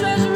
treasure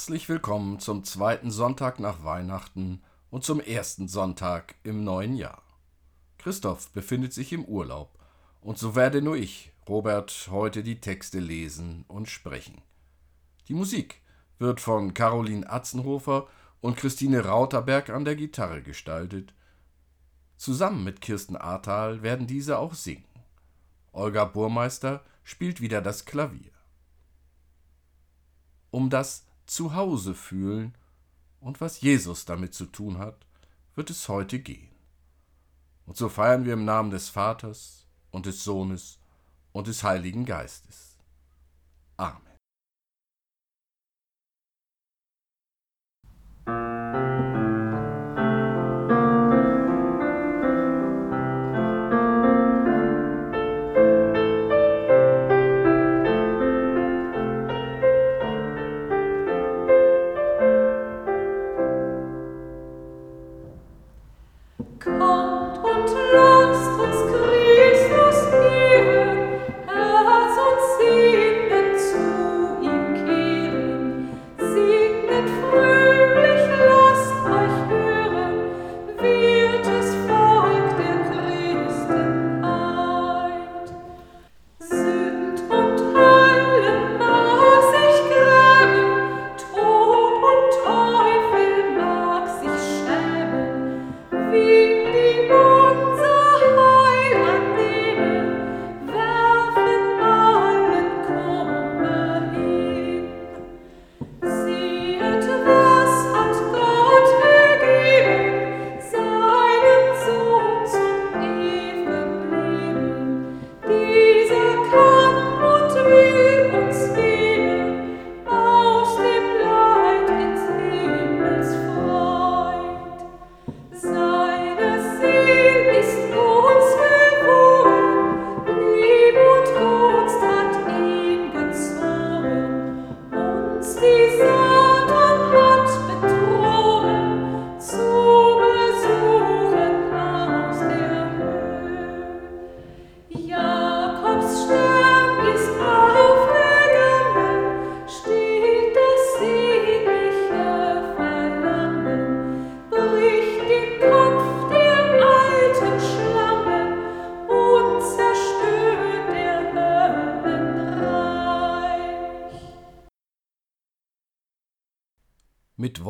Herzlich willkommen zum zweiten Sonntag nach Weihnachten und zum ersten Sonntag im neuen Jahr. Christoph befindet sich im Urlaub und so werde nur ich, Robert, heute die Texte lesen und sprechen. Die Musik wird von Caroline Atzenhofer und Christine Rauterberg an der Gitarre gestaltet. Zusammen mit Kirsten Ahrtal werden diese auch singen. Olga Burmeister spielt wieder das Klavier. Um das Zuhause fühlen und was Jesus damit zu tun hat, wird es heute gehen. Und so feiern wir im Namen des Vaters und des Sohnes und des Heiligen Geistes. Amen.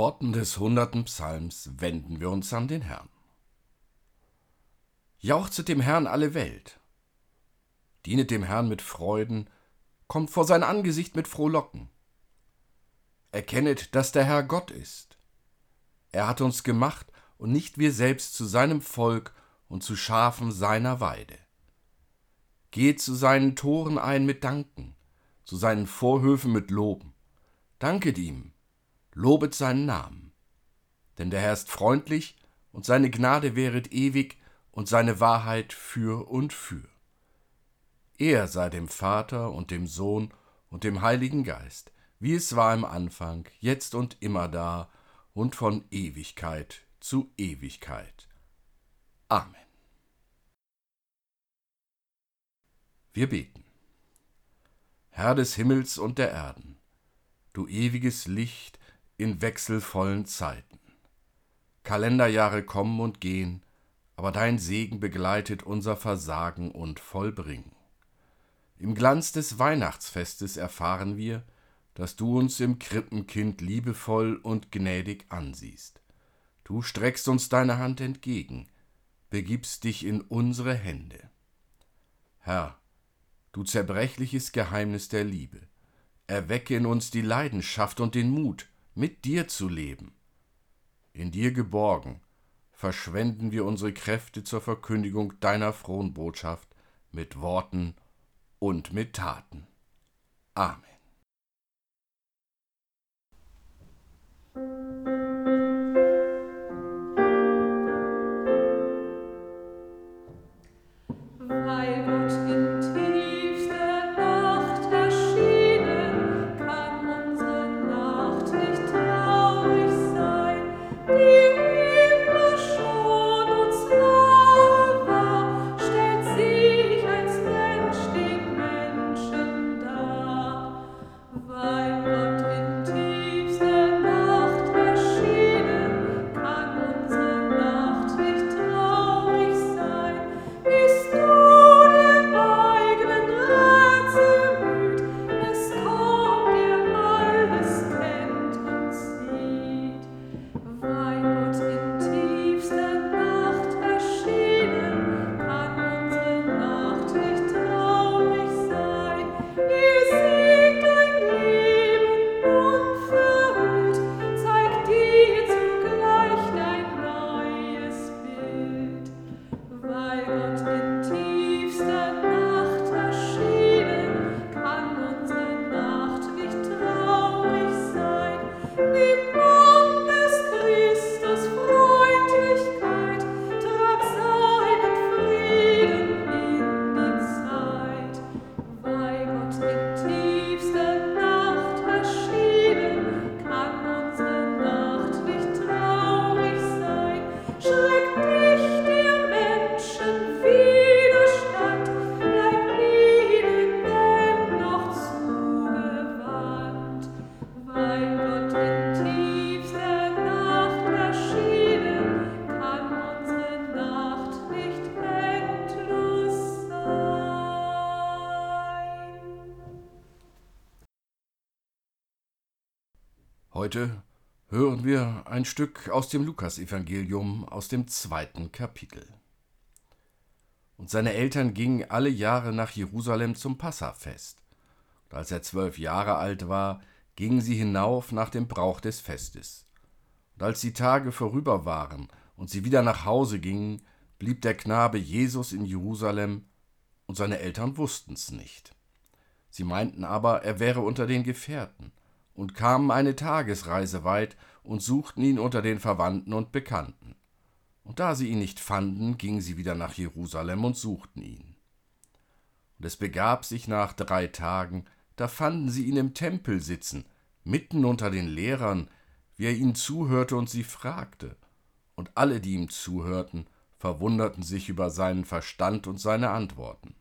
Worten des hunderten Psalms wenden wir uns an den Herrn. Jauchzet dem Herrn alle Welt. Dienet dem Herrn mit Freuden, kommt vor sein Angesicht mit Frohlocken. Erkennet, dass der Herr Gott ist. Er hat uns gemacht und nicht wir selbst zu seinem Volk und zu Schafen seiner Weide. Geht zu seinen Toren ein mit Danken, zu seinen Vorhöfen mit Loben. Danket ihm, lobet seinen Namen. Denn der Herr ist freundlich und seine Gnade wäret ewig und seine Wahrheit für und für. Er sei dem Vater und dem Sohn und dem Heiligen Geist, wie es war im Anfang, jetzt und immer da und von Ewigkeit zu Ewigkeit. Amen. Wir beten. Herr des Himmels und der Erden, du ewiges Licht in wechselvollen Zeiten. Kalenderjahre kommen und gehen, aber dein Segen begleitet unser Versagen und Vollbringen. Im Glanz des Weihnachtsfestes erfahren wir, dass du uns im Krippenkind liebevoll und gnädig ansiehst. Du streckst uns deine Hand entgegen, begibst dich in unsere Hände. Herr, du zerbrechliches Geheimnis der Liebe, erwecke in uns die Leidenschaft und den Mut, mit dir zu leben. In dir geborgen, verschwenden wir unsere Kräfte zur Verkündigung deiner frohen Botschaft mit Worten und mit Taten. Amen. Heute hören wir ein Stück aus dem Lukasevangelium aus dem zweiten Kapitel. Und seine Eltern gingen alle Jahre nach Jerusalem zum Passafest. Und als er zwölf Jahre alt war, gingen sie hinauf nach dem Brauch des Festes. Und als die Tage vorüber waren und sie wieder nach Hause gingen, blieb der Knabe Jesus in Jerusalem, und seine Eltern wussten's nicht. Sie meinten aber, er wäre unter den Gefährten und kamen eine Tagesreise weit und suchten ihn unter den Verwandten und Bekannten. Und da sie ihn nicht fanden, gingen sie wieder nach Jerusalem und suchten ihn. Und es begab sich nach drei Tagen, da fanden sie ihn im Tempel sitzen, mitten unter den Lehrern, wie er ihnen zuhörte und sie fragte. Und alle, die ihm zuhörten, verwunderten sich über seinen Verstand und seine Antworten.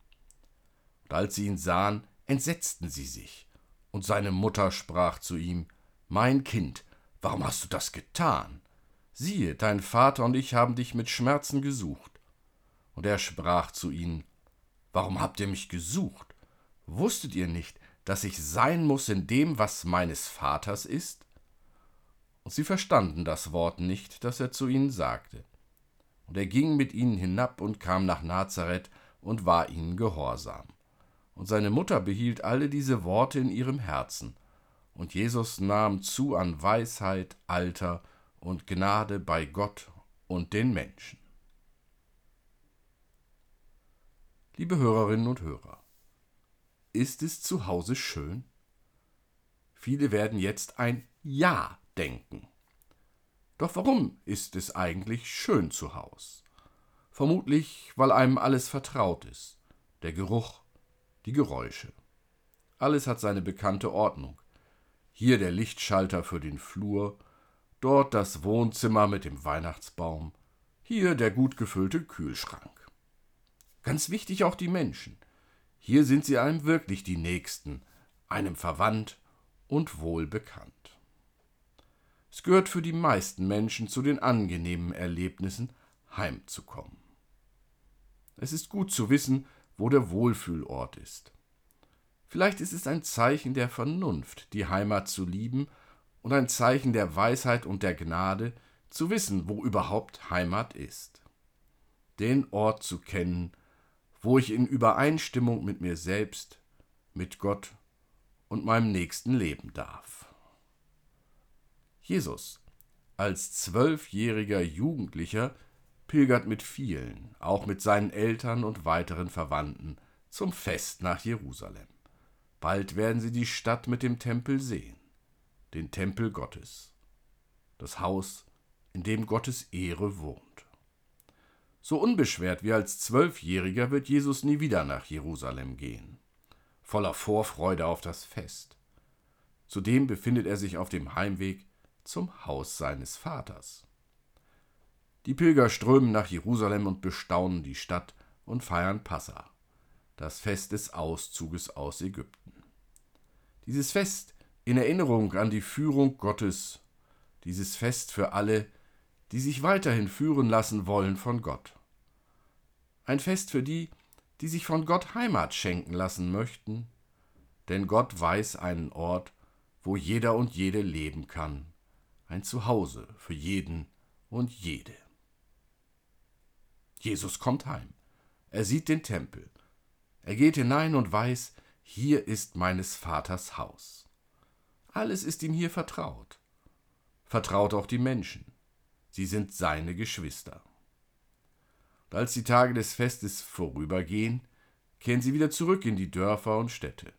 Und als sie ihn sahen, entsetzten sie sich und seine Mutter sprach zu ihm, Mein Kind, warum hast du das getan? Siehe, dein Vater und ich haben dich mit Schmerzen gesucht. Und er sprach zu ihnen, Warum habt ihr mich gesucht? Wusstet ihr nicht, dass ich sein muss in dem, was meines Vaters ist? Und sie verstanden das Wort nicht, das er zu ihnen sagte. Und er ging mit ihnen hinab und kam nach Nazareth und war ihnen gehorsam. Und seine Mutter behielt alle diese Worte in ihrem Herzen. Und Jesus nahm zu an Weisheit, Alter und Gnade bei Gott und den Menschen. Liebe Hörerinnen und Hörer, ist es zu Hause schön? Viele werden jetzt ein Ja denken. Doch warum ist es eigentlich schön zu Haus? Vermutlich, weil einem alles vertraut ist. Der Geruch, die Geräusche. Alles hat seine bekannte Ordnung. Hier der Lichtschalter für den Flur, dort das Wohnzimmer mit dem Weihnachtsbaum, hier der gut gefüllte Kühlschrank. Ganz wichtig auch die Menschen. Hier sind sie einem wirklich die Nächsten, einem verwandt und wohlbekannt. Es gehört für die meisten Menschen zu den angenehmen Erlebnissen, heimzukommen. Es ist gut zu wissen, wo der Wohlfühlort ist. Vielleicht ist es ein Zeichen der Vernunft, die Heimat zu lieben, und ein Zeichen der Weisheit und der Gnade, zu wissen, wo überhaupt Heimat ist. Den Ort zu kennen, wo ich in Übereinstimmung mit mir selbst, mit Gott und meinem Nächsten leben darf. Jesus als zwölfjähriger Jugendlicher pilgert mit vielen, auch mit seinen Eltern und weiteren Verwandten, zum Fest nach Jerusalem. Bald werden sie die Stadt mit dem Tempel sehen, den Tempel Gottes, das Haus, in dem Gottes Ehre wohnt. So unbeschwert wie als Zwölfjähriger wird Jesus nie wieder nach Jerusalem gehen, voller Vorfreude auf das Fest. Zudem befindet er sich auf dem Heimweg zum Haus seines Vaters. Die Pilger strömen nach Jerusalem und bestaunen die Stadt und feiern Passa, das Fest des Auszuges aus Ägypten. Dieses Fest in Erinnerung an die Führung Gottes, dieses Fest für alle, die sich weiterhin führen lassen wollen von Gott. Ein Fest für die, die sich von Gott Heimat schenken lassen möchten, denn Gott weiß einen Ort, wo jeder und jede leben kann, ein Zuhause für jeden und jede. Jesus kommt heim. Er sieht den Tempel. Er geht hinein und weiß, hier ist meines Vaters Haus. Alles ist ihm hier vertraut. Vertraut auch die Menschen. Sie sind seine Geschwister. Und als die Tage des Festes vorübergehen, kehren sie wieder zurück in die Dörfer und Städte.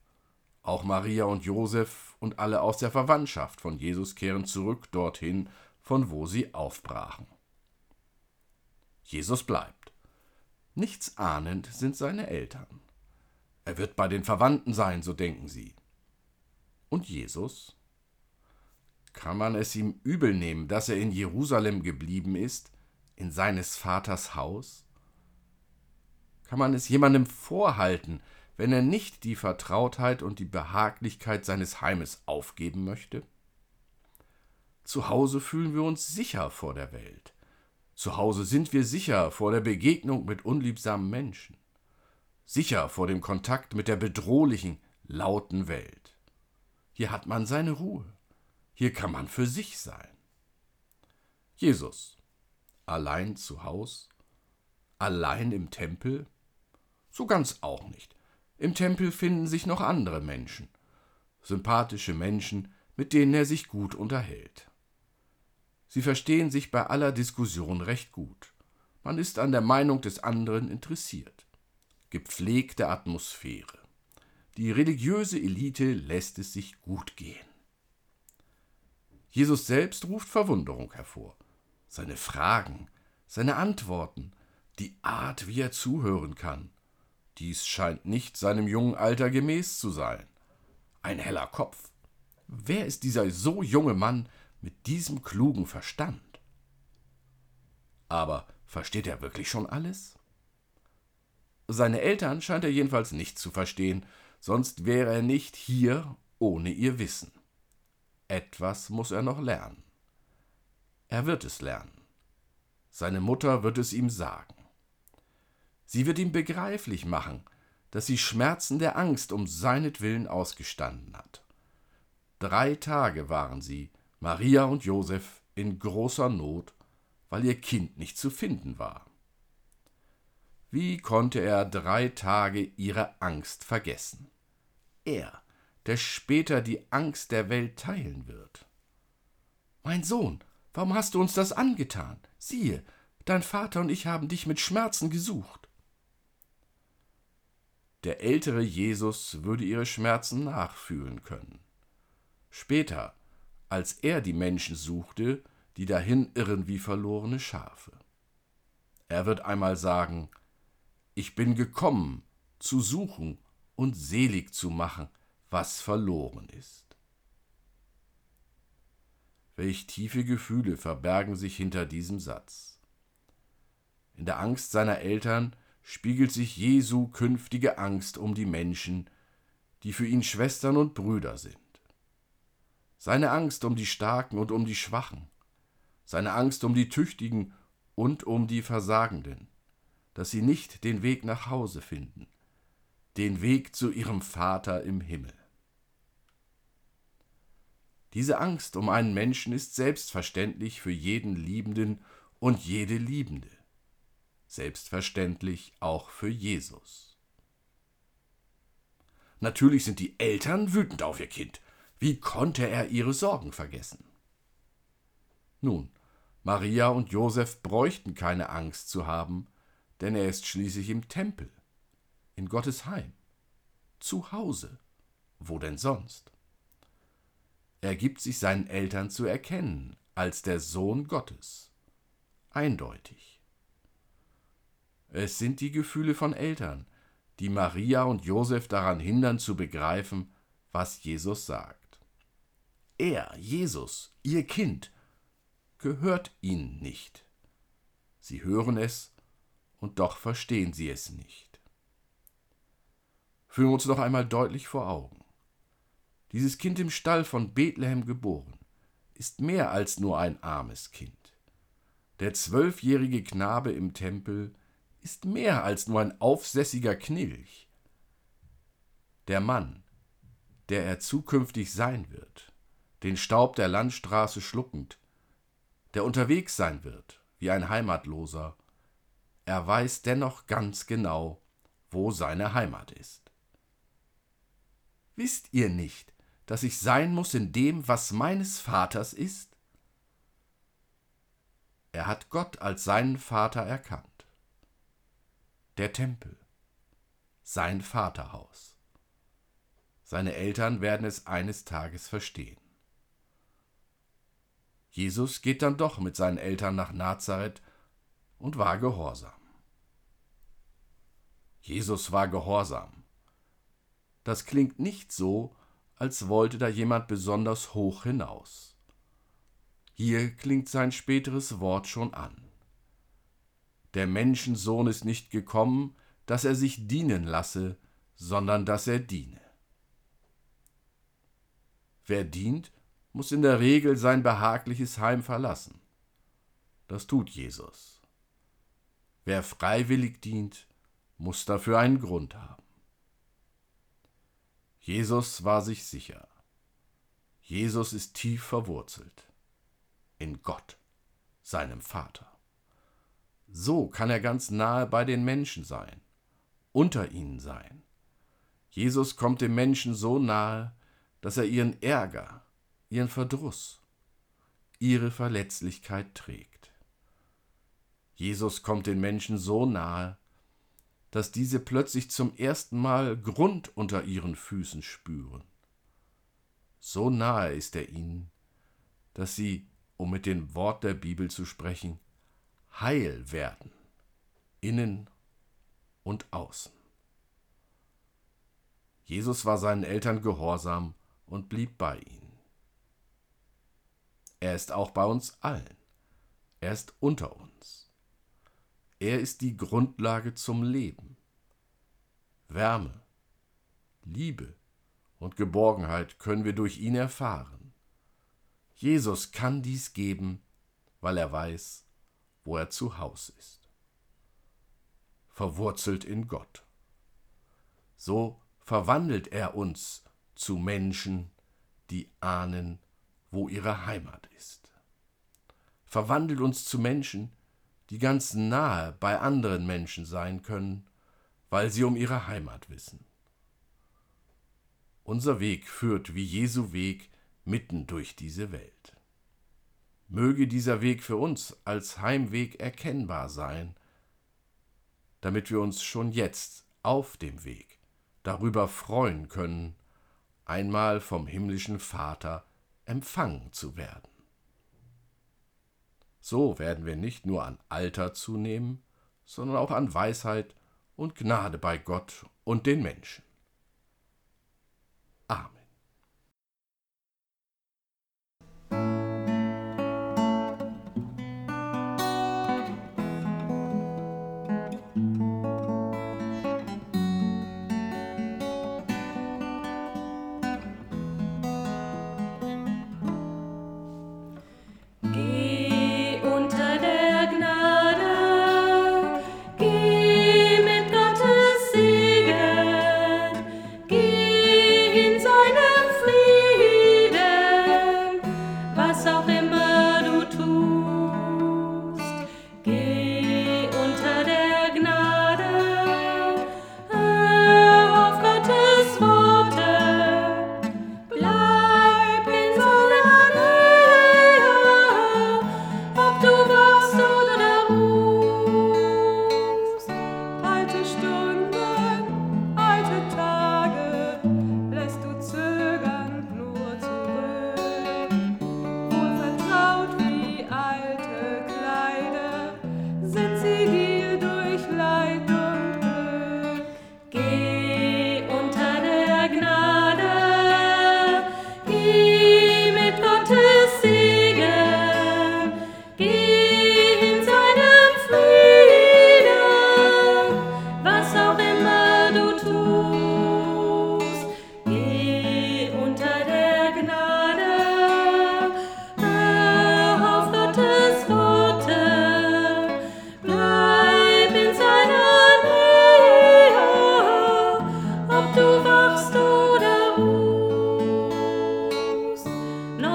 Auch Maria und Josef und alle aus der Verwandtschaft von Jesus kehren zurück dorthin, von wo sie aufbrachen. Jesus bleibt. Nichts ahnend sind seine Eltern. Er wird bei den Verwandten sein, so denken sie. Und Jesus? Kann man es ihm übel nehmen, dass er in Jerusalem geblieben ist, in seines Vaters Haus? Kann man es jemandem vorhalten, wenn er nicht die Vertrautheit und die Behaglichkeit seines Heimes aufgeben möchte? Zu Hause fühlen wir uns sicher vor der Welt. Zu Hause sind wir sicher vor der Begegnung mit unliebsamen Menschen, sicher vor dem Kontakt mit der bedrohlichen, lauten Welt. Hier hat man seine Ruhe, hier kann man für sich sein. Jesus, allein zu Haus, allein im Tempel? So ganz auch nicht. Im Tempel finden sich noch andere Menschen, sympathische Menschen, mit denen er sich gut unterhält. Sie verstehen sich bei aller Diskussion recht gut. Man ist an der Meinung des anderen interessiert. Gepflegte Atmosphäre. Die religiöse Elite lässt es sich gut gehen. Jesus selbst ruft Verwunderung hervor. Seine Fragen, seine Antworten, die Art, wie er zuhören kann, dies scheint nicht seinem jungen Alter gemäß zu sein. Ein heller Kopf. Wer ist dieser so junge Mann mit diesem klugen Verstand? Aber versteht er wirklich schon alles? Seine Eltern scheint er jedenfalls nicht zu verstehen, sonst wäre er nicht hier ohne ihr Wissen. Etwas muss er noch lernen. Er wird es lernen. Seine Mutter wird es ihm sagen. Sie wird ihm begreiflich machen, dass sie Schmerzen der Angst um seinetwillen ausgestanden hat. Drei Tage waren sie, Maria und Josef, in großer Not, weil ihr Kind nicht zu finden war. Wie konnte er drei Tage ihre Angst vergessen? Er, der später die Angst der Welt teilen wird. Mein Sohn, warum hast du uns das angetan? Siehe, dein Vater und ich haben dich mit Schmerzen gesucht. Der ältere Jesus würde ihre Schmerzen nachfühlen können. Später, als er die Menschen suchte, die dahin irren wie verlorene Schafe. Er wird einmal sagen, ich bin gekommen, zu suchen und selig zu machen, was verloren ist. Welch tiefe Gefühle verbergen sich hinter diesem Satz. In der Angst seiner Eltern spiegelt sich Jesu künftige Angst um die Menschen, die für ihn Schwestern und Brüder sind. Seine Angst um die Starken und um die Schwachen, seine Angst um die Tüchtigen und um die Versagenden, dass sie nicht den Weg nach Hause finden, den Weg zu ihrem Vater im Himmel. Diese Angst um einen Menschen ist selbstverständlich für jeden Liebenden und jede Liebende, selbstverständlich auch für Jesus. Natürlich sind die Eltern wütend auf ihr Kind. Wie konnte er ihre Sorgen vergessen? Nun, Maria und Josef bräuchten keine Angst zu haben, denn er ist schließlich im Tempel, in Gottes Heim, zu Hause, wo denn sonst? Er gibt sich seinen Eltern zu erkennen als der Sohn Gottes. Eindeutig. Es sind die Gefühle von Eltern, die Maria und Josef daran hindern zu begreifen, was Jesus sagt. Er, Jesus, ihr Kind, gehört ihnen nicht. Sie hören es, und doch verstehen sie es nicht. Führen wir uns noch einmal deutlich vor Augen. Dieses Kind im Stall von Bethlehem geboren, ist mehr als nur ein armes Kind. Der zwölfjährige Knabe im Tempel ist mehr als nur ein aufsässiger Knilch. Der Mann, der er zukünftig sein wird, den Staub der Landstraße schluckend, der unterwegs sein wird wie ein Heimatloser, er weiß dennoch ganz genau, wo seine Heimat ist. Wisst ihr nicht, dass ich sein muss in dem, was meines Vaters ist? Er hat Gott als seinen Vater erkannt der Tempel, sein Vaterhaus. Seine Eltern werden es eines Tages verstehen. Jesus geht dann doch mit seinen Eltern nach Nazareth und war gehorsam. Jesus war gehorsam. Das klingt nicht so, als wollte da jemand besonders hoch hinaus. Hier klingt sein späteres Wort schon an. Der Menschensohn ist nicht gekommen, dass er sich dienen lasse, sondern dass er diene. Wer dient, muss in der Regel sein behagliches Heim verlassen. Das tut Jesus. Wer freiwillig dient, muss dafür einen Grund haben. Jesus war sich sicher. Jesus ist tief verwurzelt in Gott, seinem Vater. So kann er ganz nahe bei den Menschen sein, unter ihnen sein. Jesus kommt dem Menschen so nahe, dass er ihren Ärger, ihren Verdruss, ihre Verletzlichkeit trägt. Jesus kommt den Menschen so nahe, dass diese plötzlich zum ersten Mal Grund unter ihren Füßen spüren. So nahe ist er ihnen, dass sie, um mit dem Wort der Bibel zu sprechen, heil werden, innen und außen. Jesus war seinen Eltern gehorsam und blieb bei ihnen. Er ist auch bei uns allen. Er ist unter uns. Er ist die Grundlage zum Leben. Wärme, Liebe und Geborgenheit können wir durch ihn erfahren. Jesus kann dies geben, weil er weiß, wo er zu Haus ist. Verwurzelt in Gott. So verwandelt er uns zu Menschen, die ahnen, wo ihre Heimat ist. Verwandelt uns zu Menschen, die ganz nahe bei anderen Menschen sein können, weil sie um ihre Heimat wissen. Unser Weg führt wie Jesu Weg mitten durch diese Welt. Möge dieser Weg für uns als Heimweg erkennbar sein, damit wir uns schon jetzt auf dem Weg darüber freuen können, einmal vom himmlischen Vater empfangen zu werden. So werden wir nicht nur an Alter zunehmen, sondern auch an Weisheit und Gnade bei Gott und den Menschen. Amen.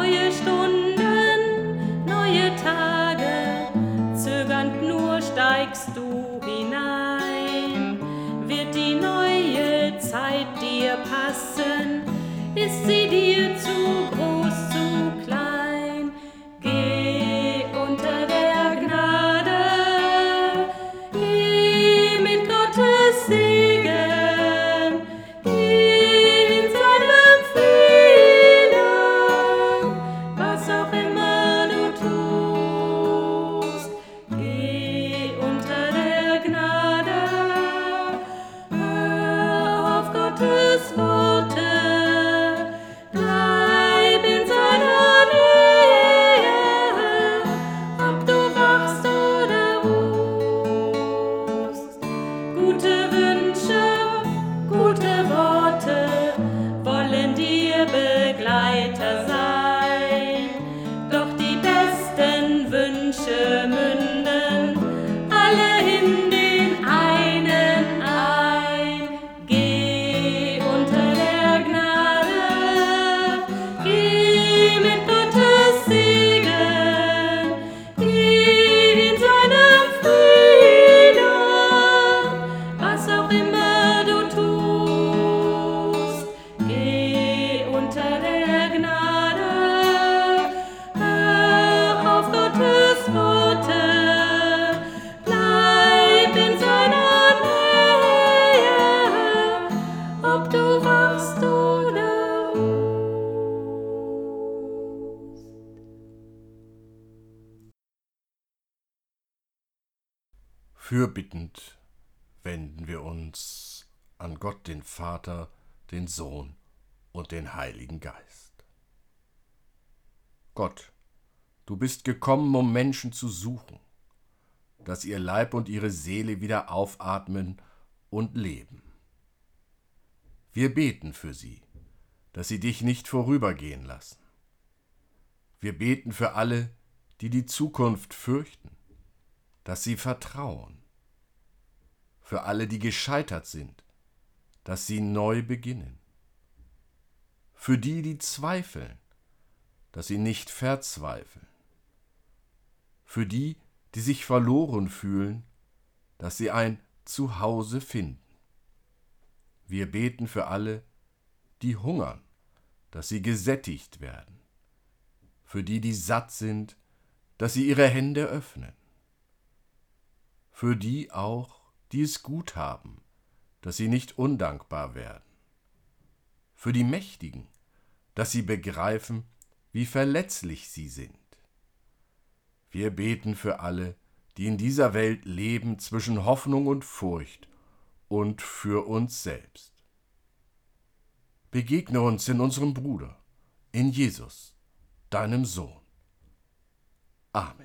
I used to. Wenden wir uns an Gott, den Vater, den Sohn und den Heiligen Geist. Gott, du bist gekommen, um Menschen zu suchen, dass ihr Leib und ihre Seele wieder aufatmen und leben. Wir beten für sie, dass sie dich nicht vorübergehen lassen. Wir beten für alle, die die Zukunft fürchten, dass sie vertrauen. Für alle, die gescheitert sind, dass sie neu beginnen. Für die, die zweifeln, dass sie nicht verzweifeln. Für die, die sich verloren fühlen, dass sie ein Zuhause finden. Wir beten für alle, die hungern, dass sie gesättigt werden. Für die, die satt sind, dass sie ihre Hände öffnen. Für die auch, die es gut haben, dass sie nicht undankbar werden. Für die Mächtigen, dass sie begreifen, wie verletzlich sie sind. Wir beten für alle, die in dieser Welt leben zwischen Hoffnung und Furcht und für uns selbst. Begegne uns in unserem Bruder, in Jesus, deinem Sohn. Amen.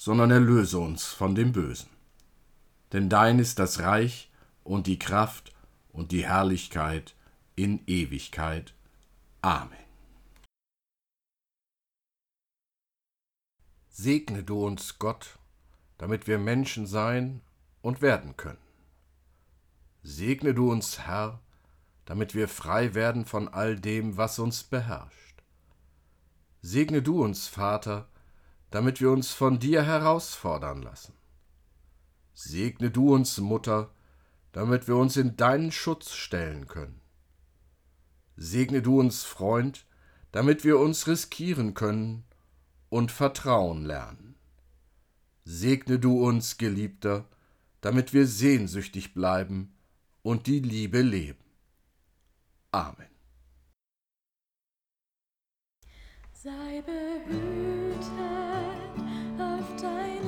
sondern erlöse uns von dem Bösen. Denn dein ist das Reich und die Kraft und die Herrlichkeit in Ewigkeit. Amen. Segne du uns, Gott, damit wir Menschen sein und werden können. Segne du uns, Herr, damit wir frei werden von all dem, was uns beherrscht. Segne du uns, Vater, damit wir uns von dir herausfordern lassen. Segne du uns, Mutter, damit wir uns in deinen Schutz stellen können. Segne du uns, Freund, damit wir uns riskieren können und Vertrauen lernen. Segne du uns, Geliebter, damit wir sehnsüchtig bleiben und die Liebe leben. Amen. Sei behütet auf dein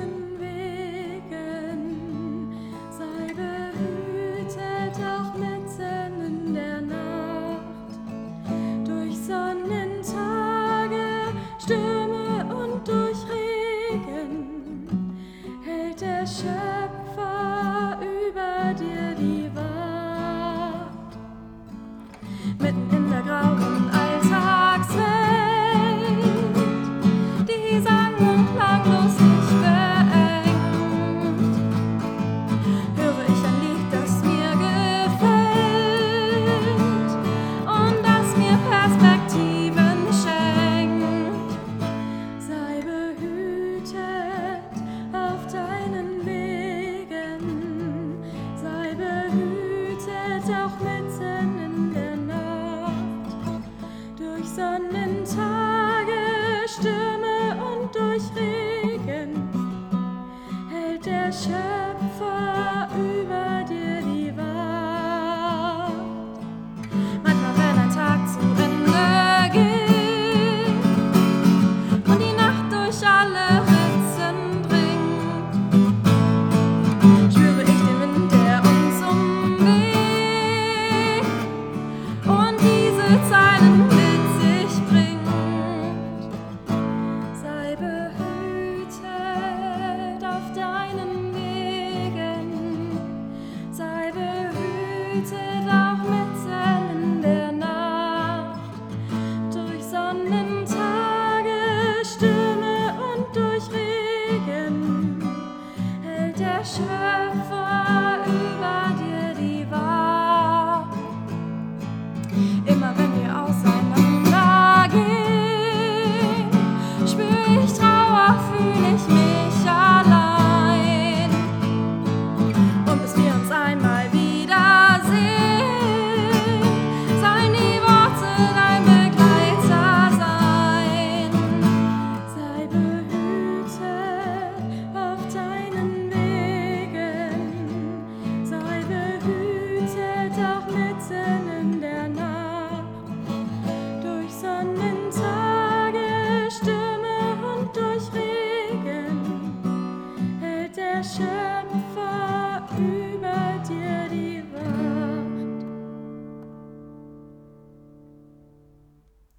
treasure.